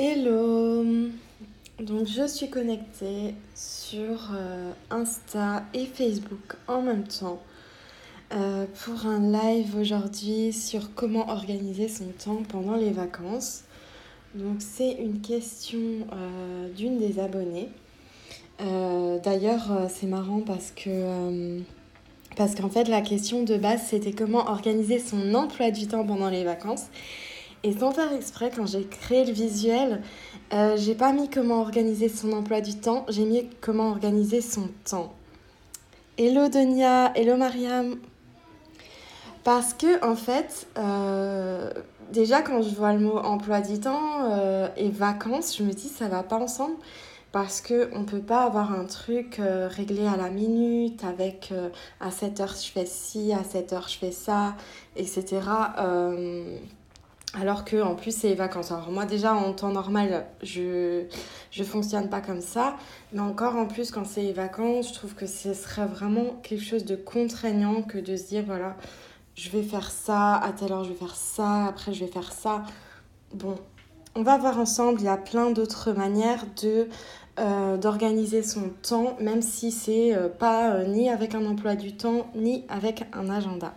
Hello Donc je suis connectée sur euh, Insta et Facebook en même temps euh, pour un live aujourd'hui sur comment organiser son temps pendant les vacances. Donc c'est une question euh, d'une des abonnées. D'ailleurs c'est marrant parce que parce qu'en fait la question de base c'était comment organiser son emploi du temps pendant les vacances. Et sans faire exprès, quand j'ai créé le visuel, euh, j'ai pas mis comment organiser son emploi du temps, j'ai mis comment organiser son temps. Hello Donia, hello Mariam. Parce que en fait, euh, déjà quand je vois le mot emploi du temps euh, et vacances, je me dis ça va pas ensemble parce que on peut pas avoir un truc réglé à la minute avec à 7 heures je fais ci, à 7 heures je fais ça, etc. Alors que en plus c'est les vacances. Alors moi déjà en temps normal je je fonctionne pas comme ça, mais encore en plus quand c'est les vacances, je trouve que ce serait vraiment quelque chose de contraignant que de se dire voilà, je vais faire ça, à telle heure je vais faire ça, après je vais faire ça. Bon, on va voir ensemble, il y a plein d'autres manières de euh, d'organiser son temps, même si c'est euh, pas euh, ni avec un emploi du temps, ni avec un agenda.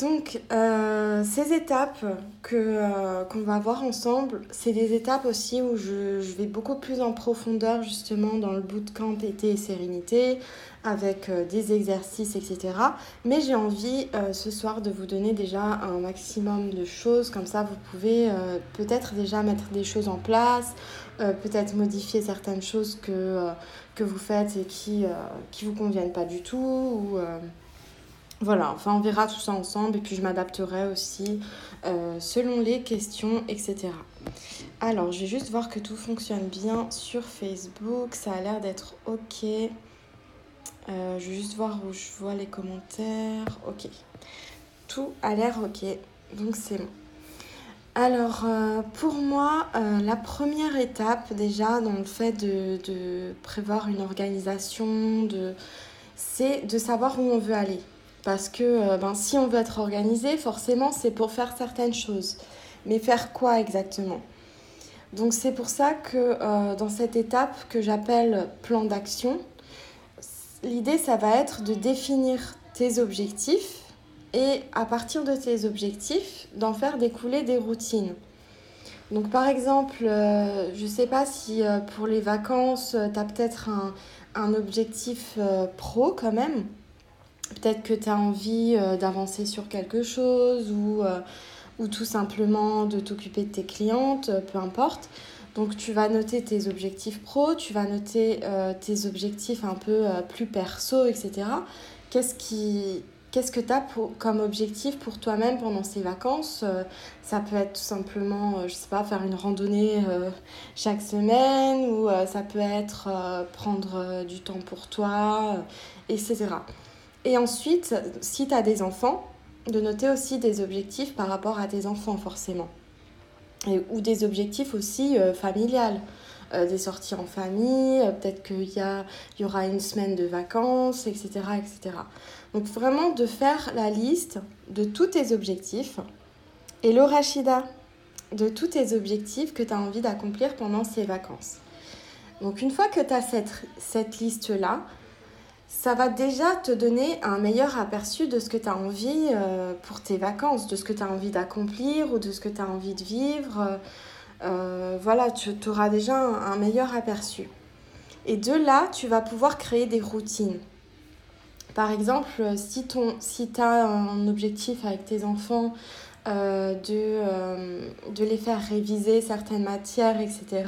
Donc, euh, ces étapes que, euh, qu'on va voir ensemble, c'est des étapes aussi où je, je, vais beaucoup plus en profondeur justement dans le bootcamp été et sérénité, avec euh, des exercices, etc. Mais j'ai envie ce soir de vous donner déjà un maximum de choses, comme ça vous pouvez peut-être déjà mettre des choses en place, peut-être modifier certaines choses que, que vous faites et qui ne vous conviennent pas du tout. Ou, voilà, enfin on verra tout ça ensemble et puis je m'adapterai aussi euh, selon les questions, etc. Alors je vais juste voir que tout fonctionne bien sur Facebook, ça a l'air d'être ok. Euh, je vais juste voir où je vois les commentaires. Ok, tout a l'air ok, donc c'est bon. Alors euh, pour moi, la première étape déjà dans le fait de, prévoir une organisation, c'est de savoir où on veut aller. Parce que euh, ben, si on veut être organisé, forcément, c'est pour faire certaines choses. Mais faire quoi exactement? Donc c'est pour ça que euh, dans cette étape que j'appelle plan d'action, l'idée, ça va être de définir tes objectifs et à partir de tes objectifs, d'en faire découler des routines. Donc par exemple, euh, je ne sais pas si pour les vacances, tu as peut-être un, un objectif pro quand même. Peut-être que tu as envie euh, d'avancer sur quelque chose ou, euh, ou tout simplement de t'occuper de tes clientes, euh, peu importe. Donc tu vas noter tes objectifs pro, tu vas noter tes objectifs un peu plus perso, etc. Qu'est-ce que tu as comme objectif pour toi-même pendant ces vacances Ça peut être tout simplement, je sais pas, faire une randonnée chaque semaine ou ça peut être prendre du temps pour toi, etc. Et ensuite, si tu as des enfants, de noter aussi des objectifs par rapport à tes enfants forcément. ou des objectifs aussi euh, familiales. Euh, des sorties en famille, euh, peut-être qu'il y, y aura une semaine de vacances, etc., etc. Donc vraiment de faire la liste de tous tes objectifs. Et le Rachida, de tous tes objectifs que tu as envie d'accomplir pendant ces vacances. Donc une fois que tu as cette, cette liste-là, ça va déjà te donner un meilleur aperçu de ce que tu as envie euh, pour tes vacances, de ce que tu as envie d'accomplir ou de ce que tu as envie de vivre. Euh, voilà, tu auras déjà un, meilleur aperçu. Et de là, tu vas pouvoir créer des routines. Par exemple, si, si tu as un objectif avec tes enfants euh, de les faire réviser certaines matières, etc.,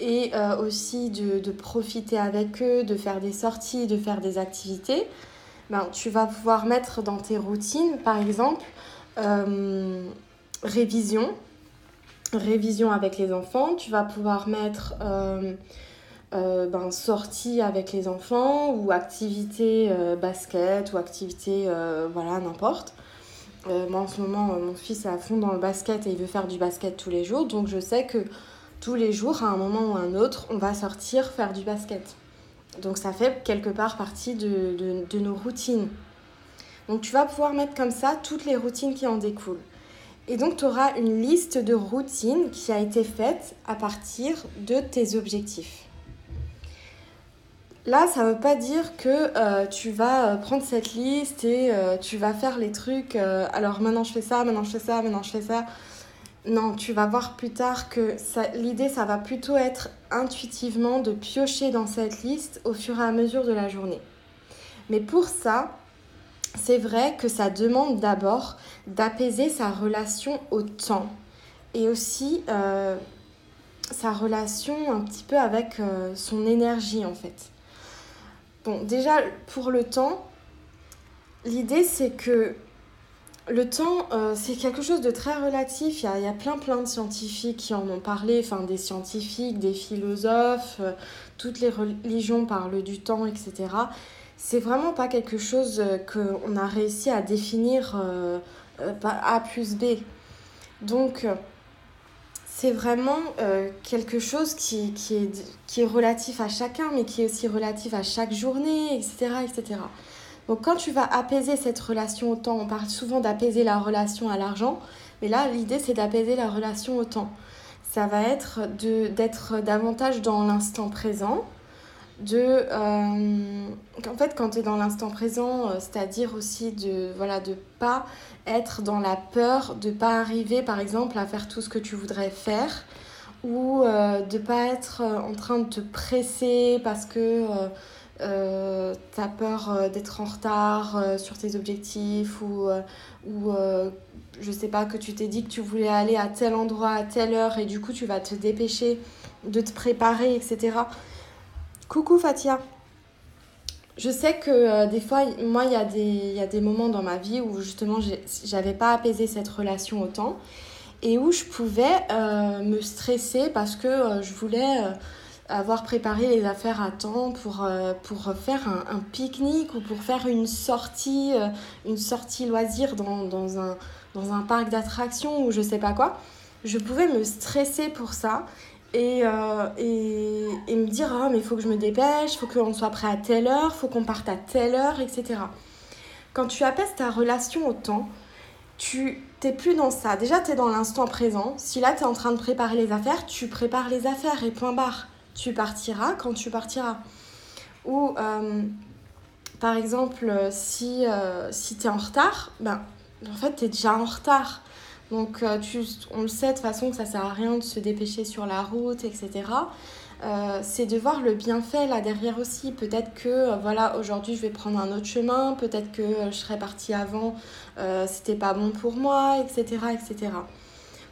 et euh, aussi de, de, profiter avec eux, de faire des sorties, de faire des activités, ben, tu vas pouvoir mettre dans tes routines, par exemple, euh, révision, révision avec les enfants, tu vas pouvoir mettre euh, ben, sortie avec les enfants ou activité basket ou activité, voilà, n'importe. moi en ce moment, mon fils est à fond dans le basket et il veut faire du basket tous les jours, donc je sais que tous les jours, à un moment ou à un autre, on va sortir faire du basket. Donc ça fait quelque part partie de, de, nos routines. Donc tu vas pouvoir mettre comme ça toutes les routines qui en découlent. Et donc, tu auras une liste de routines qui a été faite à partir de tes objectifs. Là, ça ne veut pas dire que euh, tu vas euh, prendre cette liste et euh, tu vas faire les trucs. alors maintenant je fais ça, maintenant je fais ça, maintenant je fais ça. Non, tu vas voir plus tard que l'idée, ça va plutôt être intuitivement de piocher dans cette liste au fur et à mesure de la journée. Mais pour ça, c'est vrai que ça demande d'abord d'apaiser sa relation au temps et aussi sa relation un petit peu avec son énergie en fait. Bon, déjà, pour le temps, l'idée c'est que le temps, euh, c'est quelque chose de très relatif. Il y, a, plein, plein de scientifiques qui en ont parlé, enfin des scientifiques, des philosophes, euh, toutes les religions parlent du temps, etc. C'est vraiment pas quelque chose euh, qu'on a réussi à définir A plus B. Donc, c'est vraiment quelque chose qui, qui, est, qui est relatif à chacun, mais qui est aussi relatif à chaque journée, etc. etc. Donc quand tu vas apaiser cette relation au temps, on parle souvent d'apaiser la relation à l'argent, mais là l'idée c'est d'apaiser la relation au temps. Ça va être d'être davantage dans l'instant présent, de euh, en fait quand tu es dans l'instant présent euh, c'est-à-dire aussi de voilà de pas être dans la peur de pas arriver par exemple à faire tout ce que tu voudrais faire ou euh, de pas être en train de te presser parce que tu as peur d'être en retard sur tes objectifs ou ou je sais pas que tu t'es dit que tu voulais aller à tel endroit à telle heure et du coup tu vas te dépêcher de te préparer etc Coucou Fatia. Je sais que euh, des fois, moi, il y, a des, y a des moments dans ma vie où justement, j'avais pas apaisé cette relation autant et où je pouvais euh, me stresser parce que euh, je voulais avoir préparé les affaires à temps pour, pour faire un, pique-nique ou pour faire une sortie, une sortie loisir dans, dans, un, dans un parc d'attractions ou je sais pas quoi. Je pouvais me stresser pour ça et, euh, et, me dire oh, mais il faut que je me dépêche, il faut qu'on soit prêt à telle heure, il faut qu'on parte à telle heure, etc. Quand tu apaises ta relation au temps, tu t'es plus dans ça. Déjà, tu es dans l'instant présent. Si là, tu es en train de préparer les affaires, tu prépares les affaires et point barre. Tu partiras quand tu partiras. Ou, euh, par exemple, si, euh, si tu es en retard, ben, en fait, tu es déjà en retard. Donc, euh, tu, on le sait de toute façon que ça sert à rien de se dépêcher sur la route, etc. C'est de voir le bienfait là derrière aussi. Peut-être que voilà aujourd'hui je vais prendre un autre chemin, peut-être que je serais partie avant, c'était pas bon pour moi, etc. etc.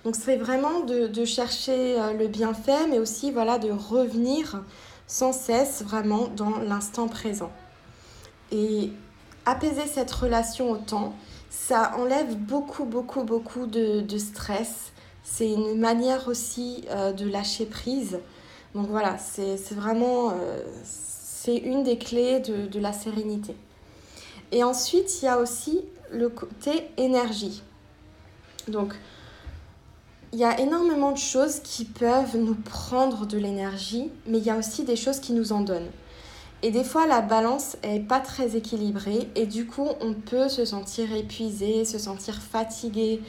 Donc c'est vraiment de, chercher le bienfait, mais aussi voilà de revenir sans cesse vraiment dans l'instant présent. Et apaiser cette relation au temps, ça enlève beaucoup, beaucoup, beaucoup de, stress. C'est une manière aussi euh, de lâcher prise. Donc voilà, c'est vraiment euh, une des clés de, de, la sérénité. Et ensuite, il y a aussi le côté énergie. Donc, il y a énormément de choses qui peuvent nous prendre de l'énergie, mais il y a aussi des choses qui nous en donnent. Et des fois, la balance est pas très équilibrée et du coup, on peut se sentir épuisé, se sentir fatigué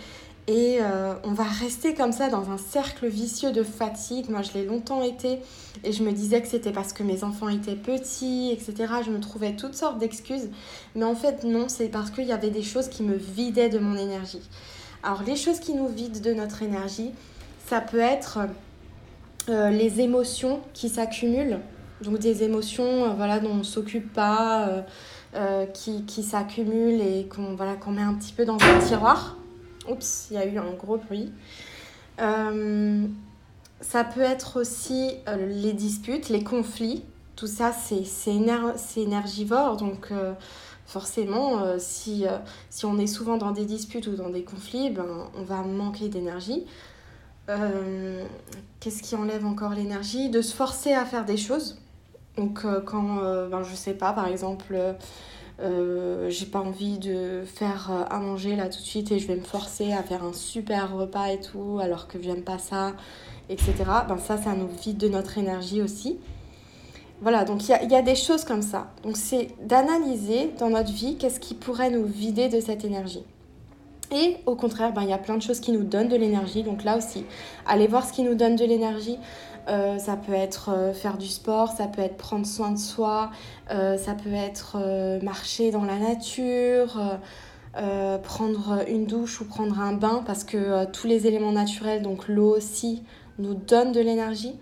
et euh, on va rester comme ça dans un cercle vicieux de fatigue. Moi, je l'ai longtemps été et je me disais que c'était parce que mes enfants étaient petits, etc. Je me trouvais toutes sortes d'excuses. Mais en fait, non, c'est parce qu'il y avait des choses qui me vidaient de mon énergie. Alors, les choses qui nous vident de notre énergie, ça peut être euh, les émotions qui s'accumulent donc des émotions euh, voilà, dont on ne s'occupe pas, euh, qui, qui s'accumulent et qu'on voilà, met un petit peu dans un tiroir. Oups, il y a eu un gros bruit. ça peut être aussi les disputes, les conflits. Tout ça, c'est énergivore. Donc, forcément, si, si on est souvent dans des disputes ou dans des conflits, ben, on va manquer d'énergie. Qu'est-ce qui enlève encore l'énergie? De se forcer à faire des choses. Donc euh, quand, euh, ben, je sais pas, par exemple, euh, j'ai pas envie de faire à manger là tout de suite et je vais me forcer à faire un super repas et tout alors que j'aime pas ça, etc. Ben ça, ça nous vide de notre énergie aussi. Voilà, donc il y a, des choses comme ça. Donc c'est d'analyser dans notre vie qu'est-ce qui pourrait nous vider de cette énergie. Et au contraire, ben, il y a plein de choses qui nous donnent de l'énergie. Donc là aussi, allez voir ce qui nous donne de l'énergie. Euh, ça peut être euh, faire du sport, ça peut être prendre soin de soi, euh, ça peut être marcher dans la nature, prendre une douche ou prendre un bain parce que tous les éléments naturels, donc l'eau aussi, nous donnent de l'énergie.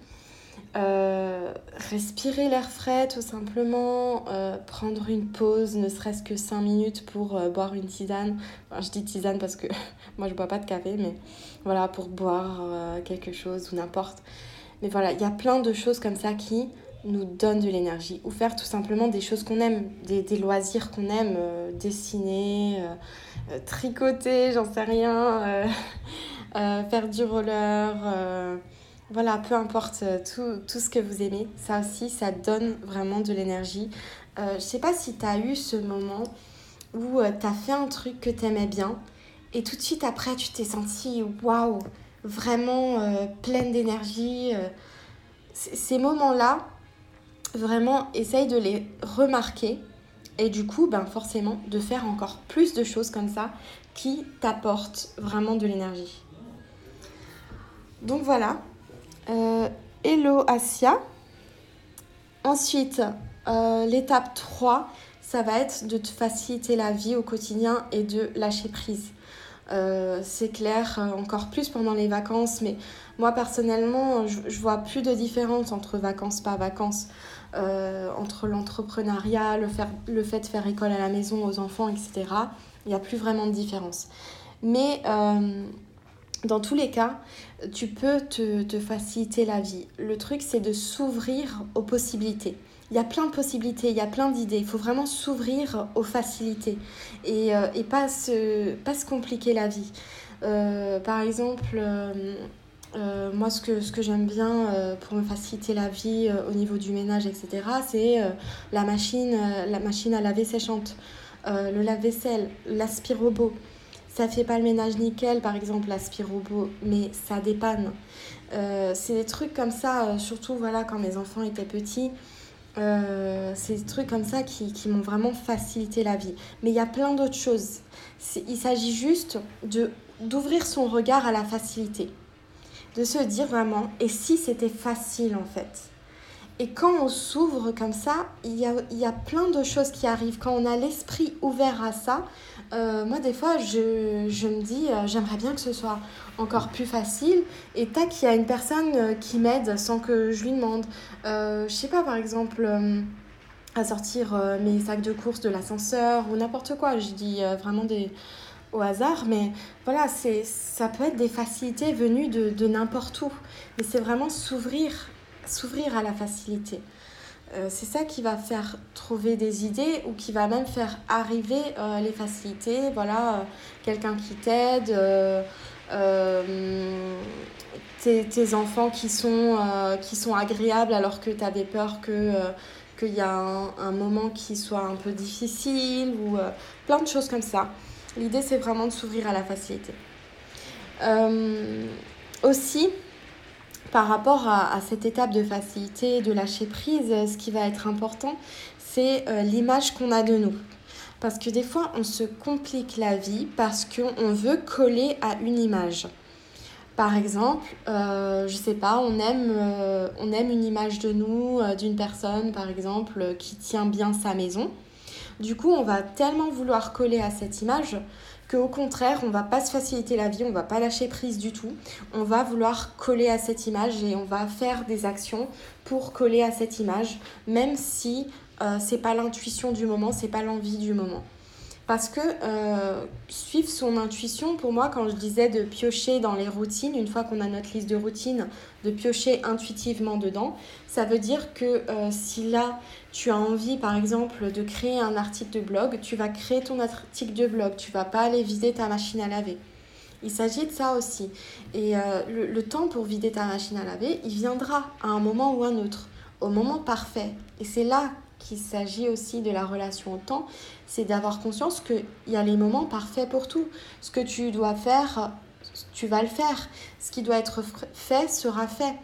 Respirer l'air frais tout simplement, prendre une pause, ne serait-ce que 5 minutes pour boire une tisane. je dis tisane parce que moi je bois pas de café, mais voilà, pour boire quelque chose ou n'importe. Mais voilà, il y a plein de choses comme ça qui nous donnent de l'énergie. Ou faire tout simplement des choses qu'on aime, des, loisirs qu'on aime, euh, dessiner, euh, euh, tricoter, j'en sais rien, faire du roller. Voilà, peu importe tout, tout, ce que vous aimez, ça aussi, ça donne vraiment de l'énergie. je sais pas si tu as eu ce moment où tu as fait un truc que tu aimais bien et tout de suite après tu t'es senti waouh vraiment euh, pleine d'énergie. Euh, ces moments-là, vraiment, essaye de les remarquer et du coup, ben, forcément, de faire encore plus de choses comme ça qui t'apportent vraiment de l'énergie. Donc voilà. Euh, hello Asia. Ensuite, l'étape 3, ça va être de te faciliter la vie au quotidien et de lâcher prise. Euh, c'est clair, euh, encore plus pendant les vacances, mais moi personnellement, je, je vois plus de différence entre vacances, pas vacances, euh, entre l'entrepreneuriat, le, le fait de faire école à la maison aux enfants, etc. Il n'y a plus vraiment de différence. Mais dans tous les cas, tu peux te, te faciliter la vie. Le truc, c'est de s'ouvrir aux possibilités il y a plein de possibilités, il y a plein d'idées. Il faut vraiment s'ouvrir aux facilités et, euh, et pas, se, pas se compliquer la vie. Euh, par exemple, euh, moi, ce que, ce que j'aime bien pour me faciliter la vie au niveau du ménage, etc., c'est la, machine, la machine à laver séchante, le lave-vaisselle, l'aspirobot. Ça fait pas le ménage nickel, par exemple, l'aspirobot, mais ça dépanne. c'est des trucs comme ça, surtout voilà, quand mes enfants étaient petits. Euh, c'est des trucs comme ça qui, qui m'ont vraiment facilité la vie. Mais il y a plein d'autres choses. Il s'agit juste de d'ouvrir son regard à la facilité. De se dire vraiment, et si c'était facile en fait? Et quand on s'ouvre comme ça, il y a, y a plein de choses qui arrivent. Quand on a l'esprit ouvert à ça, euh, moi, des fois, je, je me dis, euh, j'aimerais bien que ce soit encore plus facile. Et tac, il y a une personne euh, qui m'aide sans que je lui demande. je sais pas, par exemple, à sortir mes sacs de course de l'ascenseur ou n'importe quoi. Je dis vraiment des au hasard, mais voilà, c'est ça peut être des facilités venues de, de n'importe où. Mais c'est vraiment s'ouvrir, s'ouvrir à la facilité. Euh, c'est ça qui va faire trouver des idées ou qui va même faire arriver euh, les facilités. Voilà, euh, quelqu'un qui t'aide, tes, enfants qui sont, qui sont agréables alors que tu avais peur que qu'il y a un, un, moment qui soit un peu difficile ou plein de choses comme ça. L'idée, c'est vraiment de s'ouvrir à la facilité. aussi, par rapport à, cette étape de facilité, de lâcher prise, ce qui va être important, c'est euh, l'image qu'on a de nous. Parce que des fois, on se complique la vie parce qu'on veut coller à une image. Par exemple, euh, je sais pas, on aime, euh, on aime une image de nous, euh, d'une personne, par exemple, qui tient bien sa maison. Du coup, on va tellement vouloir coller à cette image qu'au contraire, on va pas se faciliter la vie, on va pas lâcher prise du tout. On va vouloir coller à cette image et on va faire des actions pour coller à cette image, même si euh, c'est pas l'intuition du moment, c'est pas l'envie du moment. Parce que euh, suivre son intuition, pour moi, quand je disais de piocher dans les routines, une fois qu'on a notre liste de routines, de piocher intuitivement dedans, ça veut dire que euh, si là, tu as envie, par exemple, de créer un article de blog, tu vas créer ton article de blog, tu vas pas aller vider ta machine à laver. Il s'agit de ça aussi. Et euh, le, temps pour vider ta machine à laver, il viendra à un moment ou un autre, au moment parfait. Et c'est là qu'il s'agit aussi de la relation au temps, c'est d'avoir conscience qu'il y a les moments parfaits pour tout. Ce que tu dois faire, tu vas le faire. Ce qui doit être fait sera fait.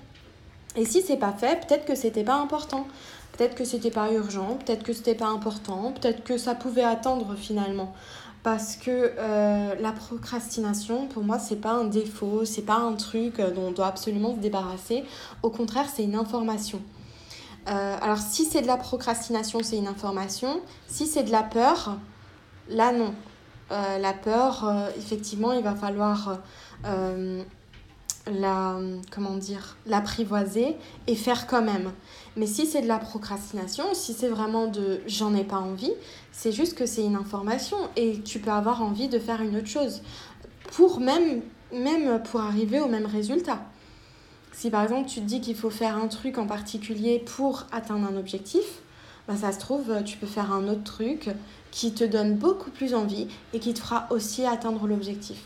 Et si c'est pas fait, peut-être que c'était pas important. Peut-être que c'était pas urgent, peut-être que c'était pas important, peut-être que ça pouvait attendre finalement. parce que euh, la procrastination, pour moi, c'est pas un défaut, c'est pas un truc dont on doit absolument se débarrasser. Au contraire, c'est une information. Euh, alors, si c'est de la procrastination, c'est une information. Si c'est de la peur, là, non. Euh, la peur, effectivement, il va falloir la, comment dire, l'apprivoiser et faire quand même. Mais si c'est de la procrastination, si c'est vraiment de j'en ai pas envie, c'est juste que c'est une information et tu peux avoir envie de faire une autre chose pour même, même pour arriver au même résultat. Si par exemple tu te dis qu'il faut faire un truc en particulier pour atteindre un objectif, bah ça se trouve, tu peux faire un autre truc qui te donne beaucoup plus envie et qui te fera aussi atteindre l'objectif.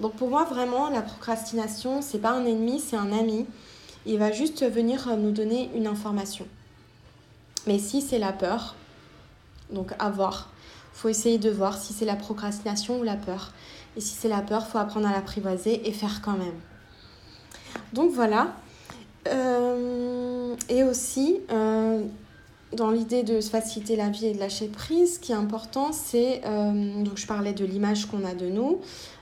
Donc pour moi, vraiment, la procrastination, c'est pas un ennemi, c'est un ami. Il va juste venir nous donner une information. Mais si c'est la peur, donc à voir, faut essayer de voir si c'est la procrastination ou la peur. Et si c'est la peur, faut apprendre à l'apprivoiser et faire quand même. Donc voilà. Euh, et aussi, euh, dans l'idée de se faciliter la vie et de lâcher prise, ce qui est important, c'est, euh, donc je parlais de l'image qu'on a de nous, euh,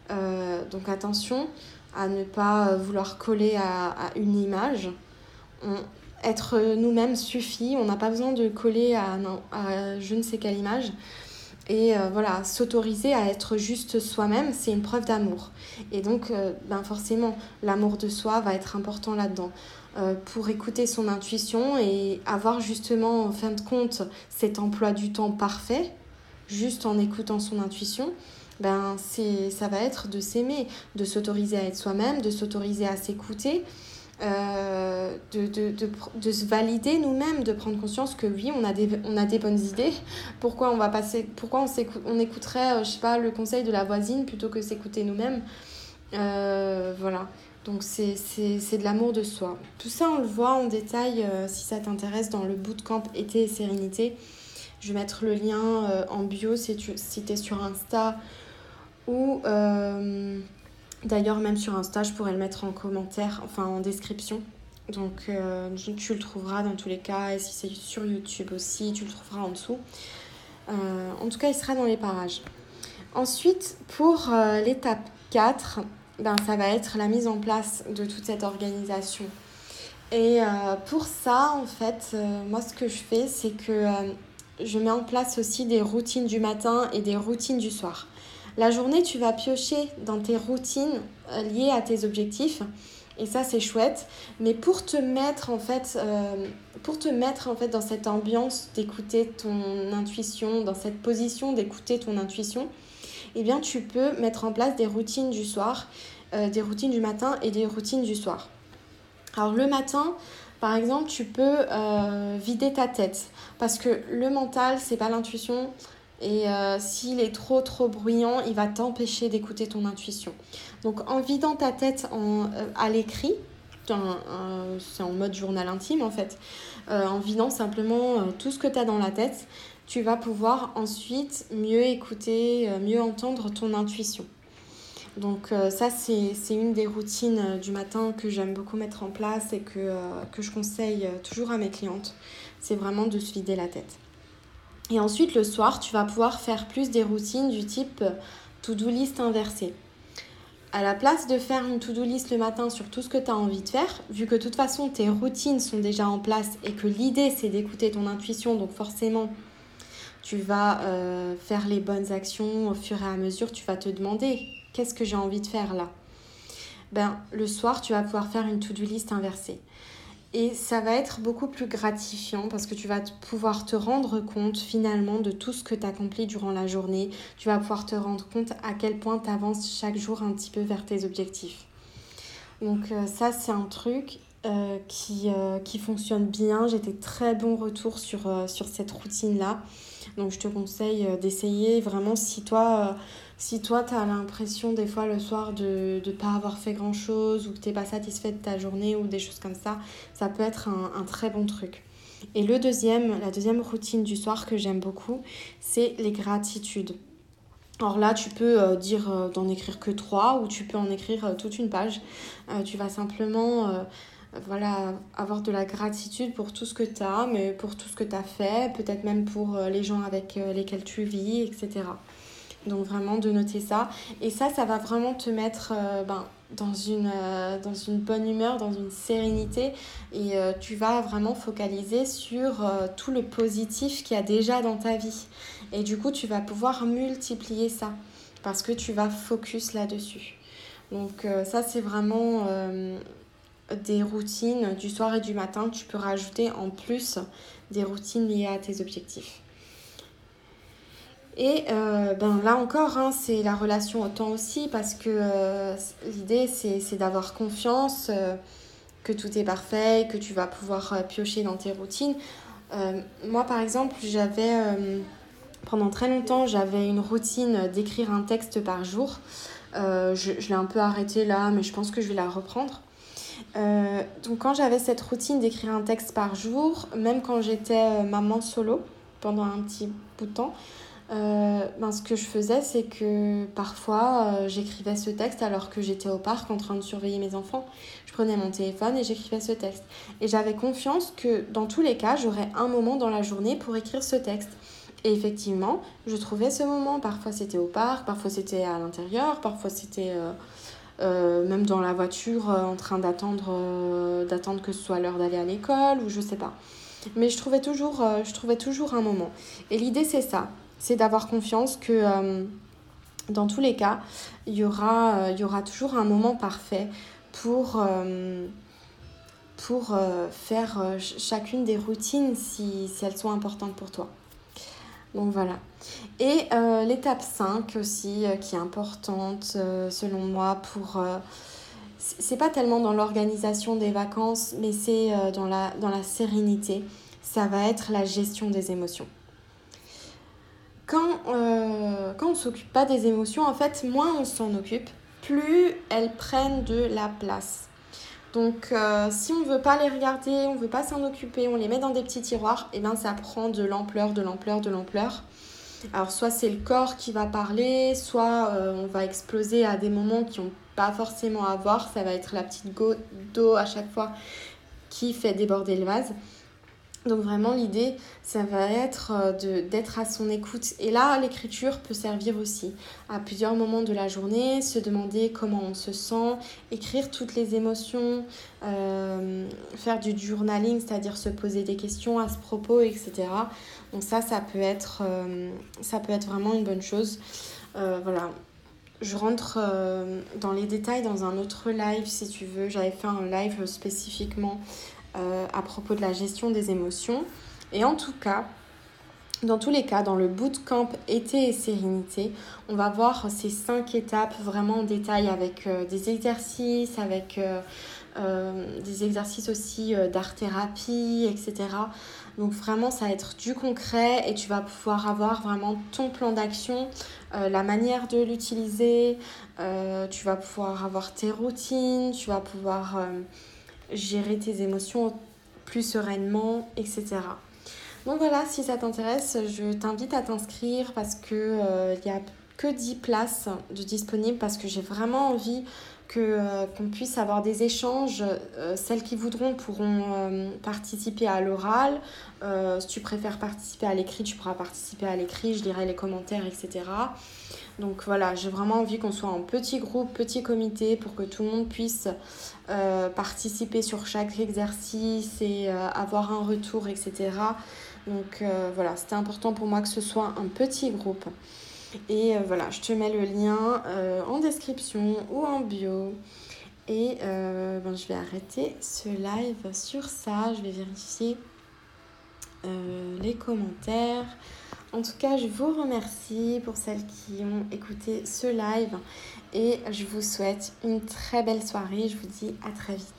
donc attention à ne pas vouloir coller à, une image. être nous-mêmes suffit, on n'a pas besoin de coller à, à, je ne sais quelle image. Et euh, voilà, s'autoriser à être juste soi-même, c'est une preuve d'amour. Et donc, euh, ben forcément, l'amour de soi va être important là-dedans. pour écouter son intuition et avoir justement, en fin de compte, cet emploi du temps parfait, juste en écoutant son intuition, ben c'est ça va être de s'aimer, de s'autoriser à être soi-même, de s'autoriser à s'écouter, euh, de, de, de, de, se valider nous-mêmes, de prendre conscience que oui, on a des, on a des bonnes idées. Pourquoi on va passer, pourquoi on, on écouterait, euh, je sais pas, le conseil de la voisine plutôt que s'écouter nous-mêmes. Euh, voilà. Donc c'est de l'amour de soi. Tout ça, on le voit en détail si ça t'intéresse dans le bootcamp été et sérénité. Je vais mettre le lien en bio si tu si es sur Insta ou euh, d'ailleurs, même sur Insta, je pourrais le mettre en commentaire, enfin en description. Donc euh, tu le trouveras dans tous les cas. Et si c'est sur YouTube aussi, tu le trouveras en dessous. Euh, en tout cas, il sera dans les parages. Ensuite, pour l'étape 4, ben, ça va être la mise en place de toute cette organisation. Et pour ça, en fait, moi, ce que je fais, c'est que je mets en place aussi des routines du matin et des routines du soir. La journée, tu vas piocher dans tes routines euh, liées à tes objectifs. Et ça, c'est chouette. Mais pour te mettre en fait, euh, pour te mettre en fait dans cette ambiance d'écouter ton intuition, dans cette position d'écouter ton intuition, eh bien, tu peux mettre en place des routines du soir, euh, des routines du matin et des routines du soir. Alors le matin, par exemple, tu peux vider ta tête parce que le mental, c'est pas l'intuition, et euh, s'il est trop trop bruyant, il va t'empêcher d'écouter ton intuition. Donc en vidant ta tête en, euh, à l'écrit, c'est en mode journal intime en fait, euh, en vidant simplement tout ce que tu as dans la tête, tu vas pouvoir ensuite mieux écouter, mieux entendre ton intuition. Donc ça, c'est une des routines du matin que j'aime beaucoup mettre en place et que, que je conseille toujours à mes clientes. C'est vraiment de se vider la tête. Et ensuite, le soir, tu vas pouvoir faire plus des routines du type euh, to-do list inversée. À la place de faire une to-do list le matin sur tout ce que tu as envie de faire, vu que de toute façon tes routines sont déjà en place et que l'idée c'est d'écouter ton intuition, donc forcément tu vas euh, faire les bonnes actions au fur et à mesure, tu vas te demander qu'est-ce que j'ai envie de faire là? Ben, le soir, tu vas pouvoir faire une to-do list inversée. Et ça va être beaucoup plus gratifiant parce que tu vas pouvoir te rendre compte finalement de tout ce que tu as accompli durant la journée. Tu vas pouvoir te rendre compte à quel point tu avances chaque jour un petit peu vers tes objectifs. Donc euh, ça c'est un truc euh, qui, euh, qui fonctionne bien. J'ai des très bons retours sur, sur cette routine-là. Donc je te conseille d'essayer vraiment si toi si toi, tu as l'impression des fois le soir de ne pas avoir fait grand-chose ou que tu pas satisfait de ta journée ou des choses comme ça, ça peut être un, un très bon truc. Et le deuxième, la deuxième routine du soir que j'aime beaucoup, c'est les gratitudes. Alors là, tu peux euh, dire euh, d'en écrire que trois ou tu peux en écrire euh, toute une page. tu vas simplement voilà, avoir de la gratitude pour tout ce que tu as, mais pour tout ce que tu as fait, peut-être même pour les gens avec lesquels tu vis, etc. Donc vraiment de noter ça. Et ça, ça va vraiment te mettre ben, dans, une, dans une bonne humeur, dans une sérénité. Et tu vas vraiment focaliser sur tout le positif qu'il y a déjà dans ta vie. Et du coup, tu vas pouvoir multiplier ça parce que tu vas focus là-dessus. Donc ça, c'est vraiment des routines du soir et du matin. Tu peux rajouter en plus des routines liées à tes objectifs. Et euh, ben là encore, hein, c'est la relation au temps aussi, parce que euh, l'idée, c'est d'avoir confiance euh, que tout est parfait, que tu vas pouvoir piocher dans tes routines. moi, par exemple, j'avais, pendant très longtemps, j'avais une routine d'écrire un texte par jour. je, je l'ai un peu arrêté là, mais je pense que je vais la reprendre. donc quand j'avais cette routine d'écrire un texte par jour, même quand j'étais maman solo pendant un petit bout de temps, euh, ben, ce que je faisais, c'est que parfois euh, j'écrivais ce texte alors que j'étais au parc en train de surveiller mes enfants. Je prenais mon téléphone et j'écrivais ce texte. Et j'avais confiance que dans tous les cas, j'aurais un moment dans la journée pour écrire ce texte. Et effectivement, je trouvais ce moment. Parfois c'était au parc, parfois c'était à l'intérieur, parfois c'était euh, même dans la voiture en train d'attendre d'attendre que ce soit l'heure d'aller à l'école ou je sais pas. Mais je trouvais toujours, je trouvais toujours un moment. Et l'idée c'est ça c'est d'avoir confiance que euh, dans tous les cas, il y aura, euh, il y aura toujours un moment parfait pour, euh, pour faire chacune des routines si, si, elles sont importantes pour toi. Donc voilà. Et l'étape 5 aussi, qui est importante selon moi pour... c'est pas tellement dans l'organisation des vacances, mais c'est dans, la, dans la sérénité. Ça va être la gestion des émotions quand, euh, quand on ne s'occupe pas des émotions, en fait, moins on s'en occupe, plus elles prennent de la place. Donc, euh, si on ne veut pas les regarder, on ne veut pas s'en occuper, on les met dans des petits tiroirs, et eh bien ça prend de l'ampleur, de l'ampleur, de l'ampleur. Alors, soit c'est le corps qui va parler, soit euh, on va exploser à des moments qui n'ont pas forcément à voir. Ça va être la petite goutte d'eau à chaque fois qui fait déborder le vase. Donc vraiment l'idée, ça va être euh, d'être à son écoute. Et là, l'écriture peut servir aussi à plusieurs moments de la journée, se demander comment on se sent, écrire toutes les émotions, euh, faire du journaling, c'est-à-dire se poser des questions à ce propos, etc. Donc ça, ça peut être, euh, ça peut être vraiment une bonne chose. voilà, je rentre dans les détails dans un autre live si tu veux. J'avais fait un live spécifiquement euh, à propos de la gestion des émotions. Et en tout cas, dans tous les cas, dans le bootcamp été et sérénité, on va voir ces cinq étapes vraiment en détail avec euh, des exercices, avec euh, des exercices aussi d'art-thérapie, etc. Donc vraiment, ça va être du concret et tu vas pouvoir avoir vraiment ton plan d'action, la manière de l'utiliser, tu vas pouvoir avoir tes routines, tu vas pouvoir gérer tes émotions plus sereinement, etc. Donc voilà, si ça t'intéresse, je t'invite à t'inscrire parce que il euh, n'y a que 10 places de disponibles parce que j'ai vraiment envie que euh, qu'on puisse avoir des échanges. Euh, celles qui voudront pourront participer à l'oral. si tu préfères participer à l'écrit, tu pourras participer à l'écrit, je lirai les commentaires, etc. Donc voilà, j'ai vraiment envie qu'on soit en petit groupe, petit comité pour que tout le monde puisse euh, participer sur chaque exercice et euh, avoir un retour, etc. Donc euh, voilà, c'était important pour moi que ce soit un petit groupe. Et voilà, je te mets le lien en description ou en bio. Et ben, je vais arrêter ce live sur ça. Je vais vérifier les commentaires. En tout cas, je vous remercie pour celles qui ont écouté ce live et je vous souhaite une très belle soirée. Je vous dis à très vite.